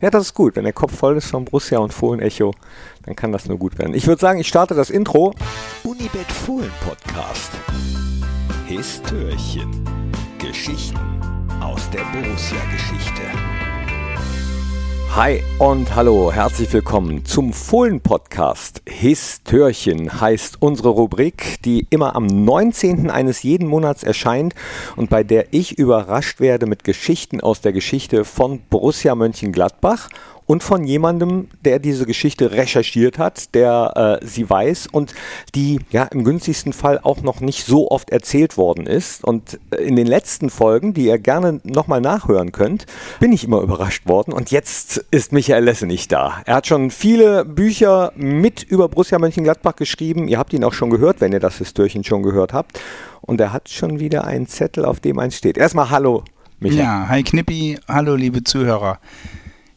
Ja, das ist gut. Wenn der Kopf voll ist von Borussia und Fohlen-Echo, dann kann das nur gut werden. Ich würde sagen, ich starte das Intro. Unibet Fohlen Podcast. Histörchen. Geschichten aus der Borussia-Geschichte. Hi und hallo, herzlich willkommen zum Fohlen-Podcast. Histörchen heißt unsere Rubrik, die immer am 19. eines jeden Monats erscheint und bei der ich überrascht werde mit Geschichten aus der Geschichte von Borussia Mönchengladbach und von jemandem, der diese Geschichte recherchiert hat, der äh, sie weiß und die ja im günstigsten Fall auch noch nicht so oft erzählt worden ist. Und äh, in den letzten Folgen, die ihr gerne nochmal nachhören könnt, bin ich immer überrascht worden. Und jetzt ist Michael Lesse nicht da. Er hat schon viele Bücher mit über Borussia Mönchengladbach geschrieben. Ihr habt ihn auch schon gehört, wenn ihr das Histörchen schon gehört habt. Und er hat schon wieder einen Zettel, auf dem eins steht. Erstmal Hallo, Michael. Ja, hi Knippi, hallo liebe Zuhörer.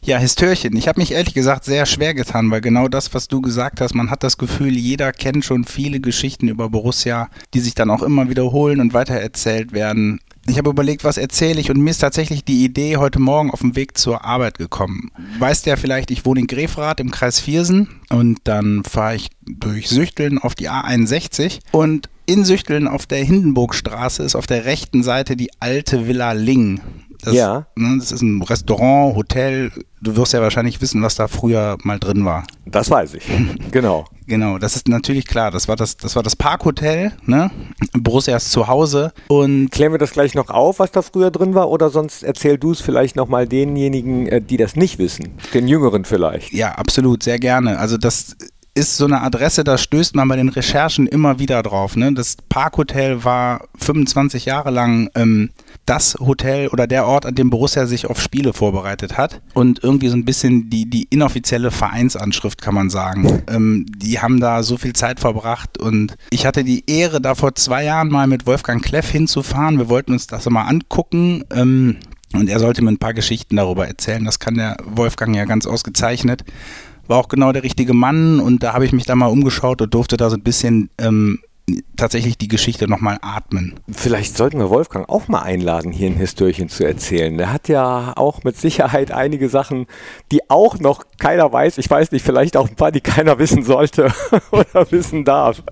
Ja, Histörchen. Ich habe mich ehrlich gesagt sehr schwer getan, weil genau das, was du gesagt hast, man hat das Gefühl, jeder kennt schon viele Geschichten über Borussia, die sich dann auch immer wiederholen und weitererzählt werden. Ich habe überlegt, was erzähle ich und mir ist tatsächlich die Idee heute Morgen auf dem Weg zur Arbeit gekommen. Weißt ja vielleicht, ich wohne in Grefrath im Kreis Viersen und dann fahre ich durch Süchteln auf die A61 und in Süchteln auf der Hindenburgstraße ist auf der rechten Seite die alte Villa Ling. Das, ja. Ne, das ist ein Restaurant, Hotel. Du wirst ja wahrscheinlich wissen, was da früher mal drin war. Das weiß ich. genau. Genau, das ist natürlich klar. Das war das, das war das Parkhotel, ne? Borussias Zuhause. Und klären wir das gleich noch auf, was da früher drin war, oder sonst erzähl du es vielleicht nochmal denjenigen, äh, die das nicht wissen, den Jüngeren vielleicht. Ja, absolut, sehr gerne. Also das ist so eine Adresse, da stößt man bei den Recherchen immer wieder drauf. Ne? Das Parkhotel war 25 Jahre lang ähm, das Hotel oder der Ort, an dem Borussia sich auf Spiele vorbereitet hat. Und irgendwie so ein bisschen die, die inoffizielle Vereinsanschrift, kann man sagen. Ähm, die haben da so viel Zeit verbracht und ich hatte die Ehre, da vor zwei Jahren mal mit Wolfgang Kleff hinzufahren. Wir wollten uns das mal angucken. Ähm, und er sollte mir ein paar Geschichten darüber erzählen. Das kann der Wolfgang ja ganz ausgezeichnet. War auch genau der richtige Mann und da habe ich mich da mal umgeschaut und durfte da so ein bisschen ähm, tatsächlich die Geschichte nochmal atmen. Vielleicht sollten wir Wolfgang auch mal einladen, hier ein Histörchen zu erzählen. Der hat ja auch mit Sicherheit einige Sachen, die auch noch keiner weiß. Ich weiß nicht, vielleicht auch ein paar, die keiner wissen sollte oder wissen darf.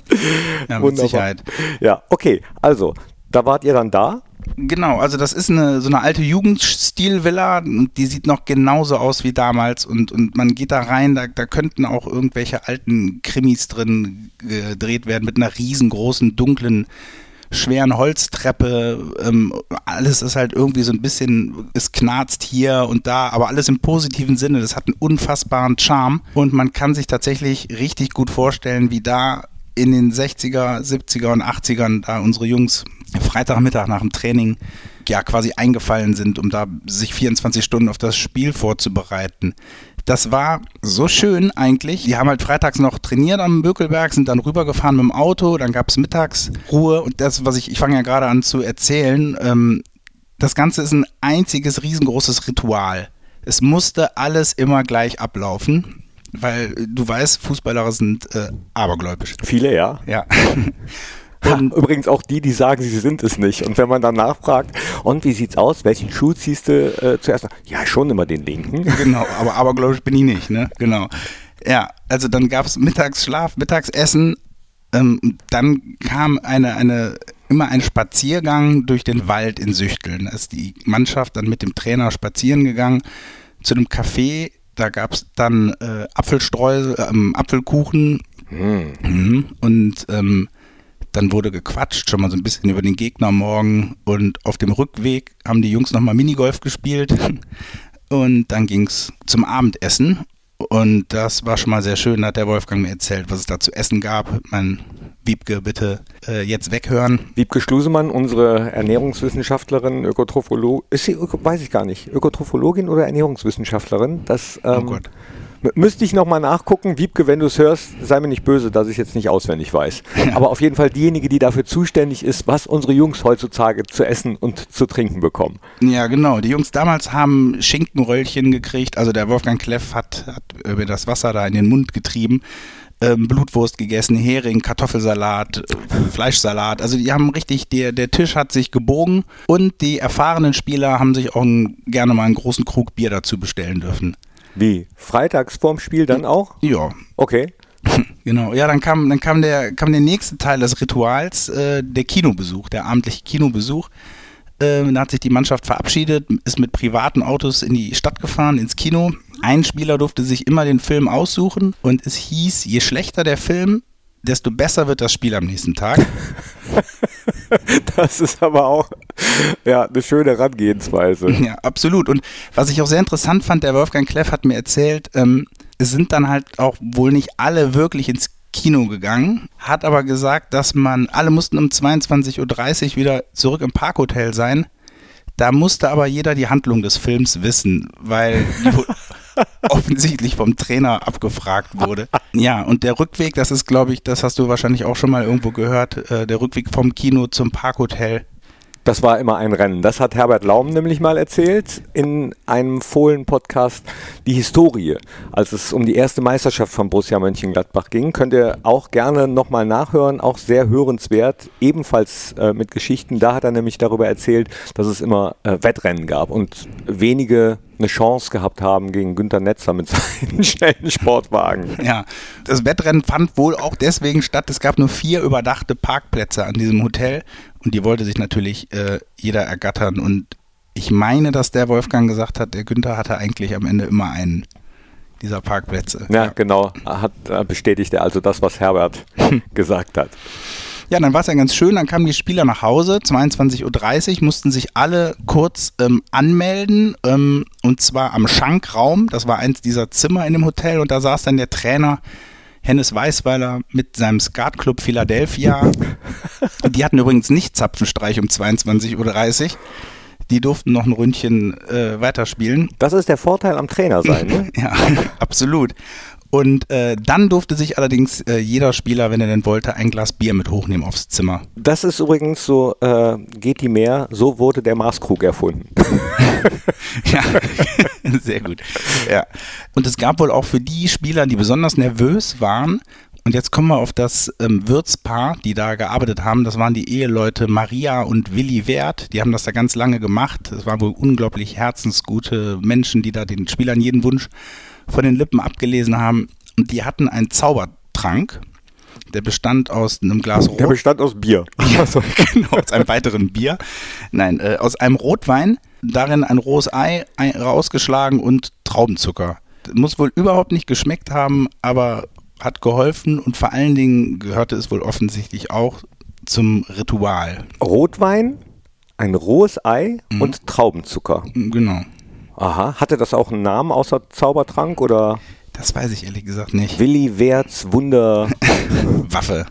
Ja, mit Wunderbar. Sicherheit. Ja, okay. Also, da wart ihr dann da Genau, also das ist eine so eine alte Jugendstil-Villa und die sieht noch genauso aus wie damals und, und man geht da rein, da, da könnten auch irgendwelche alten Krimis drin gedreht werden mit einer riesengroßen, dunklen, schweren Holztreppe. Ähm, alles ist halt irgendwie so ein bisschen, es knarzt hier und da, aber alles im positiven Sinne. Das hat einen unfassbaren Charme und man kann sich tatsächlich richtig gut vorstellen, wie da in den 60er, 70er und 80ern da unsere Jungs Freitagmittag nach dem Training ja quasi eingefallen sind, um da sich 24 Stunden auf das Spiel vorzubereiten. Das war so schön eigentlich. Die haben halt freitags noch trainiert am Bökelberg, sind dann rübergefahren mit dem Auto, dann gab es Mittagsruhe und das, was ich, ich fange ja gerade an zu erzählen, ähm, das Ganze ist ein einziges riesengroßes Ritual. Es musste alles immer gleich ablaufen, weil du weißt, Fußballer sind äh, abergläubisch. Viele, ja. Ja. Und übrigens auch die, die sagen, sie sind es nicht. Und wenn man dann nachfragt, und wie sieht's aus? Welchen Schuh ziehst du äh, zuerst? Ja, schon immer den linken. Genau, aber abergläubisch bin ich nicht, ne? Genau. Ja, also dann gab es Mittagsschlaf, Mittagsessen. Ähm, dann kam eine, eine, immer ein Spaziergang durch den Wald in Süchteln. Da ist die Mannschaft dann mit dem Trainer spazieren gegangen zu einem Café. Da gab es dann äh, Apfelstreusel, äh, Apfelkuchen. Mm. Mhm. Und ähm, dann wurde gequatscht, schon mal so ein bisschen über den Gegner morgen. Und auf dem Rückweg haben die Jungs nochmal Minigolf gespielt. Und dann ging es zum Abendessen. Und das war schon mal sehr schön, da hat der Wolfgang mir erzählt, was es da zu essen gab. Mein Wiebke, bitte äh, jetzt weghören. Wiebke Schlusemann, unsere Ernährungswissenschaftlerin, Ökotrophologin, ist sie, weiß ich gar nicht, Ökotrophologin oder Ernährungswissenschaftlerin? Das, ähm, oh Gott. Müsste ich nochmal nachgucken. Wiebke, wenn du es hörst, sei mir nicht böse, dass ich jetzt nicht auswendig weiß. Aber auf jeden Fall diejenige, die dafür zuständig ist, was unsere Jungs heutzutage zu essen und zu trinken bekommen. Ja, genau. Die Jungs damals haben Schinkenröllchen gekriegt. Also der Wolfgang Kleff hat, hat über das Wasser da in den Mund getrieben. Ähm, Blutwurst gegessen, Hering, Kartoffelsalat, Fleischsalat. Also die haben richtig, der, der Tisch hat sich gebogen und die erfahrenen Spieler haben sich auch ein, gerne mal einen großen Krug Bier dazu bestellen dürfen. Wie? Freitags vorm Spiel dann auch? Ja, Okay. Genau, ja, dann kam, dann kam der, kam der nächste Teil des Rituals, äh, der Kinobesuch, der abendliche Kinobesuch. Ähm, da hat sich die Mannschaft verabschiedet, ist mit privaten Autos in die Stadt gefahren, ins Kino. Ein Spieler durfte sich immer den Film aussuchen und es hieß, je schlechter der Film, desto besser wird das Spiel am nächsten Tag. Das ist aber auch ja, eine schöne Herangehensweise. Ja, absolut. Und was ich auch sehr interessant fand, der Wolfgang Kleff hat mir erzählt, ähm, es sind dann halt auch wohl nicht alle wirklich ins Kino gegangen, hat aber gesagt, dass man, alle mussten um 22.30 Uhr wieder zurück im Parkhotel sein. Da musste aber jeder die Handlung des Films wissen, weil offensichtlich vom Trainer abgefragt wurde. Ja, und der Rückweg, das ist, glaube ich, das hast du wahrscheinlich auch schon mal irgendwo gehört, äh, der Rückweg vom Kino zum Parkhotel. Das war immer ein Rennen. Das hat Herbert Laum nämlich mal erzählt in einem Fohlen-Podcast. Die Historie, als es um die erste Meisterschaft von Borussia Mönchengladbach ging, könnt ihr auch gerne nochmal nachhören. Auch sehr hörenswert, ebenfalls äh, mit Geschichten. Da hat er nämlich darüber erzählt, dass es immer äh, Wettrennen gab und wenige eine Chance gehabt haben gegen Günter Netzer mit seinen schnellen Sportwagen. Ja, das Wettrennen fand wohl auch deswegen statt. Es gab nur vier überdachte Parkplätze an diesem Hotel und die wollte sich natürlich äh, jeder ergattern. Und ich meine, dass der Wolfgang gesagt hat, der Günther hatte eigentlich am Ende immer einen dieser Parkplätze. Ja, genau. Hat, äh, bestätigt er also das, was Herbert gesagt hat. Ja, dann war es ja ganz schön. Dann kamen die Spieler nach Hause, 22.30 Uhr, mussten sich alle kurz ähm, anmelden. Ähm, und zwar am Schankraum. Das war eins dieser Zimmer in dem Hotel. Und da saß dann der Trainer Hennes Weißweiler mit seinem Skatclub Philadelphia. Die hatten übrigens nicht Zapfenstreich um 22.30 Uhr. Die durften noch ein Ründchen äh, weiterspielen. Das ist der Vorteil am Trainer sein. Ne? Ja, absolut. Und äh, dann durfte sich allerdings äh, jeder Spieler, wenn er denn wollte, ein Glas Bier mit hochnehmen aufs Zimmer. Das ist übrigens so, äh, geht die mehr, so wurde der Maßkrug erfunden. ja, sehr gut. Ja. Und es gab wohl auch für die Spieler, die besonders nervös waren, und jetzt kommen wir auf das ähm, Wirtspaar, die da gearbeitet haben. Das waren die Eheleute Maria und Willi Wert. Die haben das da ganz lange gemacht. Das waren wohl unglaublich herzensgute Menschen, die da den Spielern jeden Wunsch von den Lippen abgelesen haben. Und die hatten einen Zaubertrank. Der bestand aus einem Glas Rot. Der bestand aus Bier. Ja, genau, aus einem weiteren Bier. Nein, äh, aus einem Rotwein, darin ein rohes Ei ein, rausgeschlagen und Traubenzucker. Muss wohl überhaupt nicht geschmeckt haben, aber hat geholfen und vor allen Dingen gehörte es wohl offensichtlich auch zum Ritual. Rotwein, ein rohes Ei mhm. und Traubenzucker. Genau. Aha, hatte das auch einen Namen außer Zaubertrank oder? Das weiß ich ehrlich gesagt nicht. Willi Werts Wunder. Waffe.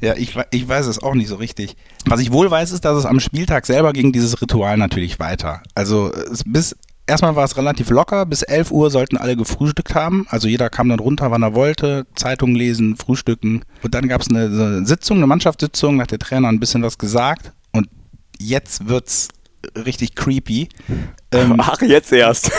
Ja, ich, ich weiß es auch nicht so richtig. Was ich wohl weiß, ist, dass es am Spieltag selber ging dieses Ritual natürlich weiter. Also es, bis erstmal war es relativ locker. Bis 11 Uhr sollten alle gefrühstückt haben. Also jeder kam dann runter, wann er wollte, Zeitung lesen, frühstücken. Und dann gab es eine, eine Sitzung, eine Mannschaftssitzung, da hat der Trainer ein bisschen was gesagt. Und jetzt wird's richtig creepy. Ähm, Ach, jetzt erst.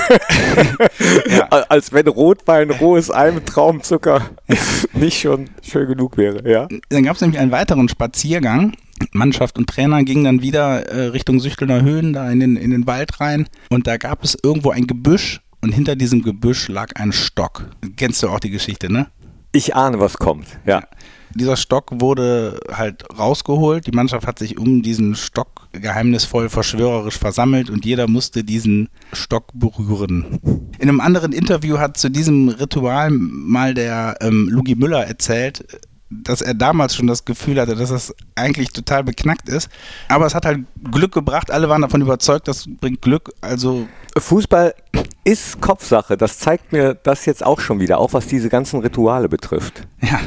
ja. Als wenn Rotwein, rohes Ei mit Traumzucker nicht schon schön genug wäre, ja. Dann gab es nämlich einen weiteren Spaziergang. Mannschaft und Trainer gingen dann wieder äh, Richtung Süchtelner Höhen, da in den, in den Wald rein. Und da gab es irgendwo ein Gebüsch und hinter diesem Gebüsch lag ein Stock. Kennst du auch die Geschichte, ne? Ich ahne, was kommt, ja. ja. Dieser Stock wurde halt rausgeholt. Die Mannschaft hat sich um diesen Stock geheimnisvoll verschwörerisch versammelt und jeder musste diesen Stock berühren. In einem anderen Interview hat zu diesem Ritual mal der ähm, Lugi Müller erzählt, dass er damals schon das Gefühl hatte, dass das eigentlich total beknackt ist. Aber es hat halt Glück gebracht. Alle waren davon überzeugt, das bringt Glück. Also Fußball ist Kopfsache. Das zeigt mir das jetzt auch schon wieder, auch was diese ganzen Rituale betrifft. Ja.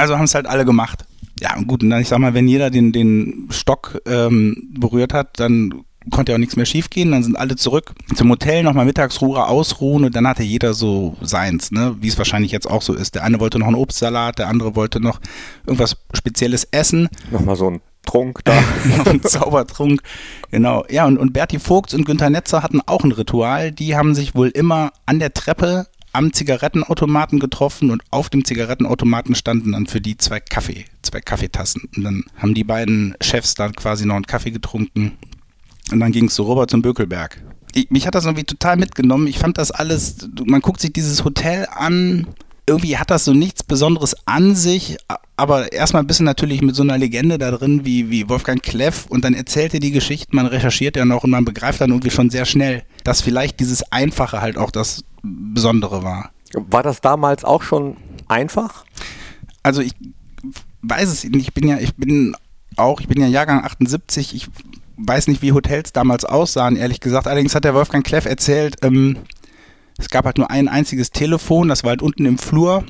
Also haben es halt alle gemacht. Ja, und gut, und dann, ich sag mal, wenn jeder den, den Stock ähm, berührt hat, dann konnte ja auch nichts mehr schiefgehen. Dann sind alle zurück zum Hotel, nochmal Mittagsruhe ausruhen und dann hatte jeder so seins, ne? wie es wahrscheinlich jetzt auch so ist. Der eine wollte noch einen Obstsalat, der andere wollte noch irgendwas Spezielles essen. Nochmal so ein Trunk da. noch ein Zaubertrunk. Genau. Ja, und, und Berti Vogts und Günther Netzer hatten auch ein Ritual. Die haben sich wohl immer an der Treppe am Zigarettenautomaten getroffen und auf dem Zigarettenautomaten standen dann für die zwei Kaffee, zwei Kaffeetassen. Und dann haben die beiden Chefs dann quasi noch einen Kaffee getrunken und dann ging es so rüber zum Bökelberg. ich, mich hat das irgendwie total mitgenommen. Ich fand das alles, man guckt sich dieses Hotel an, irgendwie hat das so nichts Besonderes an sich, aber erstmal ein bisschen natürlich mit so einer Legende da drin wie, wie Wolfgang Kleff und dann erzählt er die Geschichten, man recherchiert ja noch und man begreift dann irgendwie schon sehr schnell, dass vielleicht dieses Einfache halt auch das Besondere war. War das damals auch schon einfach? Also ich weiß es nicht, ich bin ja, ich bin auch, ich bin ja Jahrgang 78, ich weiß nicht, wie Hotels damals aussahen, ehrlich gesagt. Allerdings hat der Wolfgang Kleff erzählt, ähm, es gab halt nur ein einziges Telefon, das war halt unten im Flur,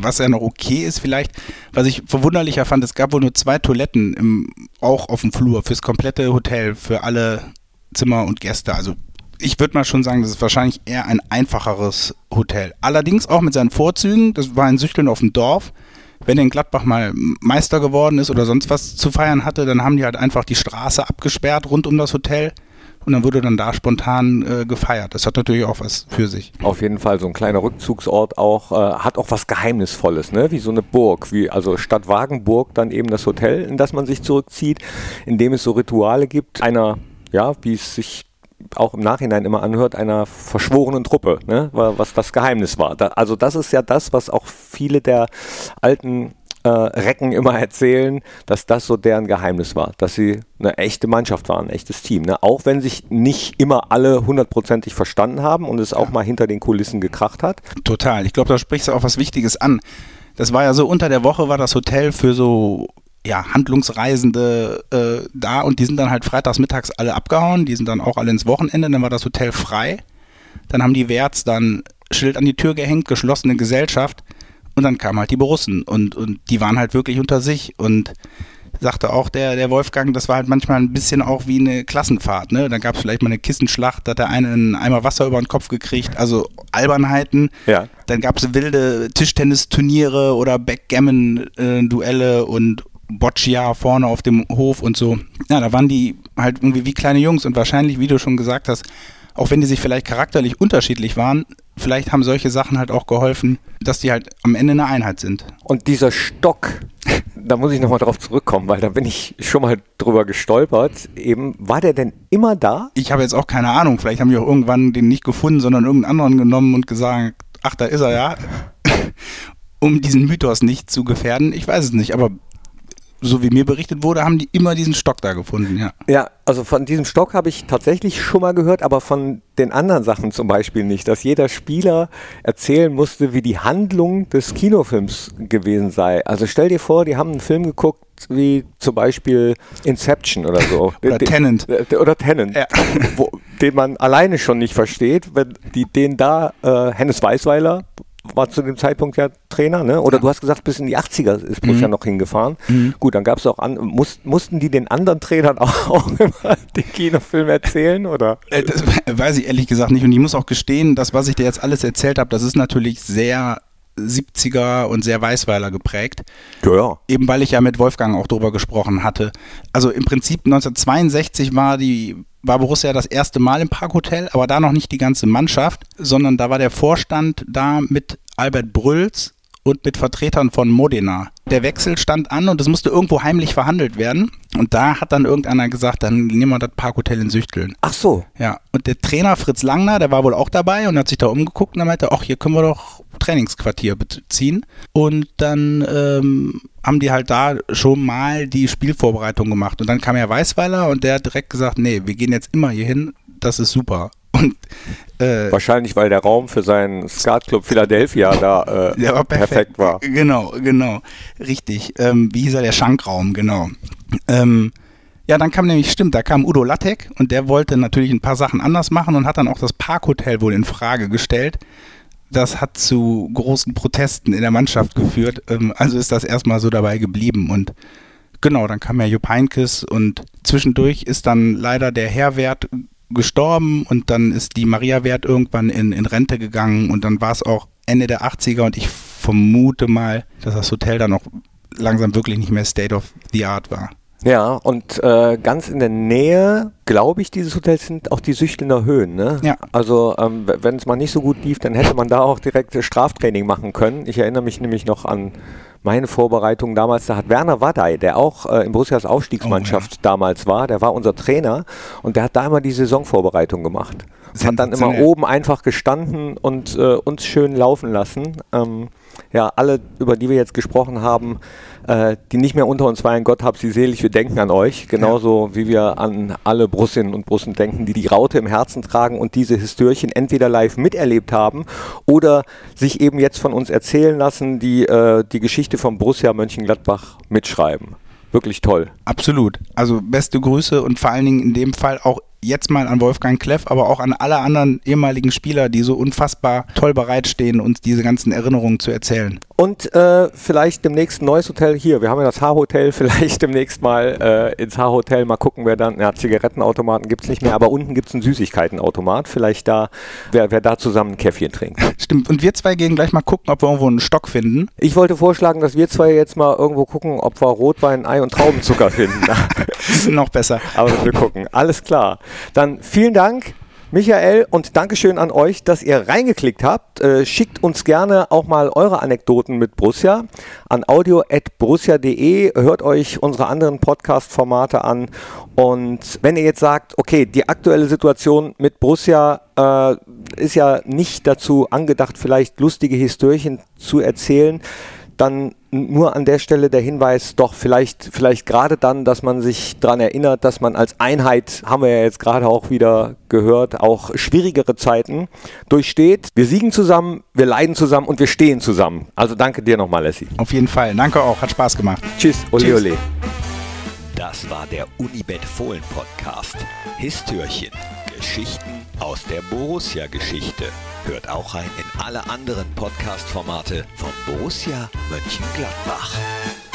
was ja noch okay ist vielleicht. Was ich verwunderlicher fand, es gab wohl nur zwei Toiletten im, auch auf dem Flur fürs komplette Hotel, für alle Zimmer und Gäste. Also ich würde mal schon sagen, das ist wahrscheinlich eher ein einfacheres Hotel. Allerdings auch mit seinen Vorzügen, das war ein Süchteln auf dem Dorf. Wenn in Gladbach mal Meister geworden ist oder sonst was zu feiern hatte, dann haben die halt einfach die Straße abgesperrt rund um das Hotel und dann wurde dann da spontan äh, gefeiert. Das hat natürlich auch was für sich. Auf jeden Fall so ein kleiner Rückzugsort auch, äh, hat auch was Geheimnisvolles, ne? wie so eine Burg, wie also statt Wagenburg dann eben das Hotel, in das man sich zurückzieht, in dem es so Rituale gibt, einer, ja, wie es sich auch im Nachhinein immer anhört, einer verschworenen Truppe, ne? was das Geheimnis war. Da, also das ist ja das, was auch viele der alten äh, Recken immer erzählen, dass das so deren Geheimnis war, dass sie eine echte Mannschaft waren, ein echtes Team. Ne? Auch wenn sich nicht immer alle hundertprozentig verstanden haben und es auch mal hinter den Kulissen gekracht hat. Total. Ich glaube, da sprichst du auch was Wichtiges an. Das war ja so, unter der Woche war das Hotel für so ja, Handlungsreisende äh, da und die sind dann halt freitags mittags alle abgehauen, die sind dann auch alle ins Wochenende, dann war das Hotel frei. Dann haben die Werts dann Schild an die Tür gehängt, geschlossene Gesellschaft. Und dann kamen halt die Borussen und, und die waren halt wirklich unter sich und sagte auch der, der Wolfgang, das war halt manchmal ein bisschen auch wie eine Klassenfahrt. Ne? Dann gab es vielleicht mal eine Kissenschlacht, da hat der eine einen Eimer Wasser über den Kopf gekriegt, also Albernheiten. Ja. Dann gab es wilde Tischtennisturniere oder Backgammon-Duelle und Boccia vorne auf dem Hof und so. Ja, da waren die halt irgendwie wie kleine Jungs und wahrscheinlich, wie du schon gesagt hast, auch wenn die sich vielleicht charakterlich unterschiedlich waren, vielleicht haben solche Sachen halt auch geholfen, dass die halt am Ende eine Einheit sind. Und dieser Stock, da muss ich nochmal drauf zurückkommen, weil da bin ich schon mal drüber gestolpert. Eben, war der denn immer da? Ich habe jetzt auch keine Ahnung. Vielleicht haben die auch irgendwann den nicht gefunden, sondern irgendeinen anderen genommen und gesagt, ach, da ist er ja. um diesen Mythos nicht zu gefährden. Ich weiß es nicht, aber so wie mir berichtet wurde, haben die immer diesen Stock da gefunden, ja. Ja, also von diesem Stock habe ich tatsächlich schon mal gehört, aber von den anderen Sachen zum Beispiel nicht, dass jeder Spieler erzählen musste, wie die Handlung des Kinofilms gewesen sei. Also stell dir vor, die haben einen Film geguckt, wie zum Beispiel Inception oder so. oder den, Tenant. Oder Tenant, ja. wo, den man alleine schon nicht versteht, wenn die den da, äh, Hennes Weißweiler war zu dem Zeitpunkt ja Trainer, ne? Oder ja. du hast gesagt, bis in die 80er ist Borussia mhm. noch hingefahren. Mhm. Gut, dann gab es auch an, muss, mussten die den anderen Trainern auch, auch immer den Kinofilm erzählen, oder? Äh, das weiß ich ehrlich gesagt nicht. Und ich muss auch gestehen, das, was ich dir jetzt alles erzählt habe, das ist natürlich sehr 70er und sehr Weißweiler geprägt. Ja, ja. Eben weil ich ja mit Wolfgang auch drüber gesprochen hatte. Also im Prinzip 1962 war die war Borussia das erste Mal im Parkhotel, aber da noch nicht die ganze Mannschaft, sondern da war der Vorstand da mit Albert Brülls und mit Vertretern von Modena. Der Wechsel stand an und es musste irgendwo heimlich verhandelt werden. Und da hat dann irgendeiner gesagt, dann nehmen wir das Parkhotel in Süchteln. Ach so. Ja. Und der Trainer Fritz Langner, der war wohl auch dabei und hat sich da umgeguckt und er meinte, ach, hier können wir doch Trainingsquartier beziehen. Und dann ähm, haben die halt da schon mal die Spielvorbereitung gemacht. Und dann kam ja Weißweiler und der hat direkt gesagt, nee, wir gehen jetzt immer hier hin, das ist super. Und, äh, Wahrscheinlich, weil der Raum für seinen Skatclub Philadelphia da äh, war perfekt. perfekt. war. Genau, genau. Richtig. Ähm, wie hieß er? Der Schankraum, genau. Ähm, ja, dann kam nämlich, stimmt, da kam Udo Lattek und der wollte natürlich ein paar Sachen anders machen und hat dann auch das Parkhotel wohl in Frage gestellt. Das hat zu großen Protesten in der Mannschaft geführt. Ähm, also ist das erstmal so dabei geblieben und genau, dann kam ja Jupp Heynckes und zwischendurch ist dann leider der Herrwert gestorben und dann ist die Maria Wert irgendwann in, in Rente gegangen und dann war es auch Ende der 80er und ich vermute mal, dass das Hotel dann auch langsam wirklich nicht mehr State of the Art war. Ja, und äh, ganz in der Nähe, glaube ich, dieses Hotels sind auch die Süchtelner Höhen. Ne? Ja. Also ähm, wenn es mal nicht so gut lief, dann hätte man da auch direkt Straftraining machen können. Ich erinnere mich nämlich noch an meine Vorbereitung damals, da hat Werner Waddei, der auch äh, in Borussias Aufstiegsmannschaft oh, ja. damals war, der war unser Trainer und der hat da immer die Saisonvorbereitung gemacht. hat dann immer oben einfach gestanden und äh, uns schön laufen lassen. Ähm, ja, alle, über die wir jetzt gesprochen haben, äh, die nicht mehr unter uns weilen, Gott hab sie selig, wir denken an euch. Genauso ja. wie wir an alle Brussinnen und Brussen denken, die die Raute im Herzen tragen und diese Histörchen entweder live miterlebt haben oder sich eben jetzt von uns erzählen lassen, die äh, die Geschichte von Borussia Mönchengladbach mitschreiben. Wirklich toll. Absolut. Also beste Grüße und vor allen Dingen in dem Fall auch jetzt mal an Wolfgang Kleff, aber auch an alle anderen ehemaligen Spieler, die so unfassbar toll bereitstehen, uns diese ganzen Erinnerungen zu erzählen. Und äh, vielleicht demnächst ein neues Hotel hier. Wir haben ja das H-Hotel, vielleicht demnächst mal äh, ins H-Hotel mal gucken, wer dann, ja, Zigarettenautomaten gibt es nicht mehr, aber unten gibt es einen Süßigkeitenautomat. Vielleicht da, wer, wer da zusammen ein Käffchen trinkt. Stimmt. Und wir zwei gehen gleich mal gucken, ob wir irgendwo einen Stock finden. Ich wollte vorschlagen, dass wir zwei jetzt mal irgendwo gucken, ob wir Rotwein, Ei und Traubenzucker finden. Noch besser. Aber wir gucken. Alles klar. Dann vielen Dank. Michael und Dankeschön an euch, dass ihr reingeklickt habt. Äh, schickt uns gerne auch mal eure Anekdoten mit Borussia an audio.borussia.de. Hört euch unsere anderen Podcast-Formate an. Und wenn ihr jetzt sagt, okay, die aktuelle Situation mit Borussia äh, ist ja nicht dazu angedacht, vielleicht lustige Histörchen zu erzählen, dann nur an der Stelle der Hinweis, doch vielleicht, vielleicht gerade dann, dass man sich daran erinnert, dass man als Einheit, haben wir ja jetzt gerade auch wieder gehört, auch schwierigere Zeiten durchsteht. Wir siegen zusammen, wir leiden zusammen und wir stehen zusammen. Also danke dir nochmal, Leslie. Auf jeden Fall. Danke auch. Hat Spaß gemacht. Tschüss. Ole, Tschüss. ole. Das war der Unibet Fohlen Podcast. Histörchen. Geschichten aus der Borussia-Geschichte. Hört auch rein in alle anderen Podcast-Formate von Borussia Mönchengladbach.